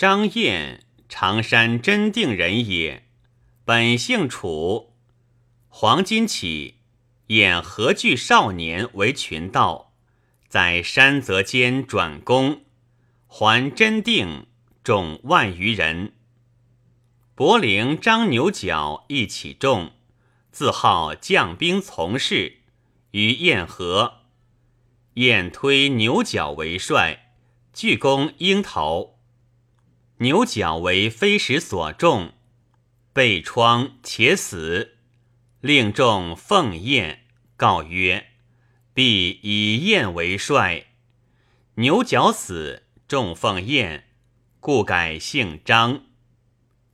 张燕，常山真定人也，本姓楚。黄巾起，演何惧少年为群盗，在山泽间转攻，还真定众万余人。柏陵张牛角一起众，自号将兵从事，与燕和。燕推牛角为帅，拒攻鹰头。牛角为飞石所中，被疮且死。令众奉宴，告曰：“必以燕为帅。”牛角死，众奉宴，故改姓张。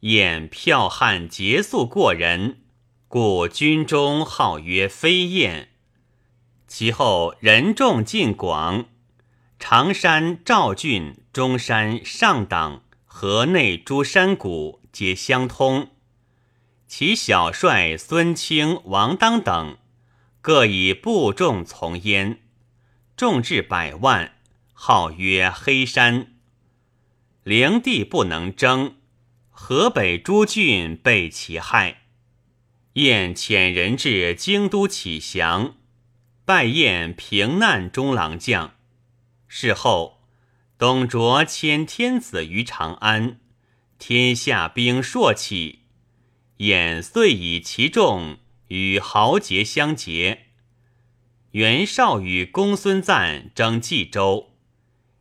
燕剽悍节速过人，故军中号曰飞燕。其后人众尽广，常山、赵郡、中山、上党。河内诸山谷皆相通，其小帅孙清、王当等各以部众从焉，众至百万，号曰黑山。灵帝不能争，河北诸郡被其害。燕遣人至京都乞降，拜燕平难中郎将。事后。董卓迁天子于长安，天下兵朔起，燕遂以其众与豪杰相结。袁绍与公孙瓒争冀州，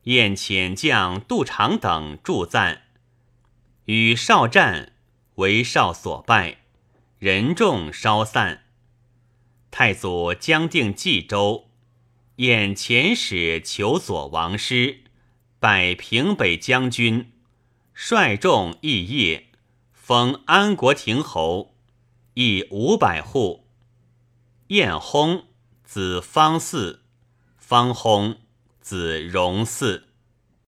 燕遣将杜长等助赞，与绍战，为绍所败，人众稍散。太祖将定冀州，燕遣使求索王师。拜平北将军，率众议业，封安国亭侯，邑五百户。晏薨，子方嗣；方薨，子荣嗣。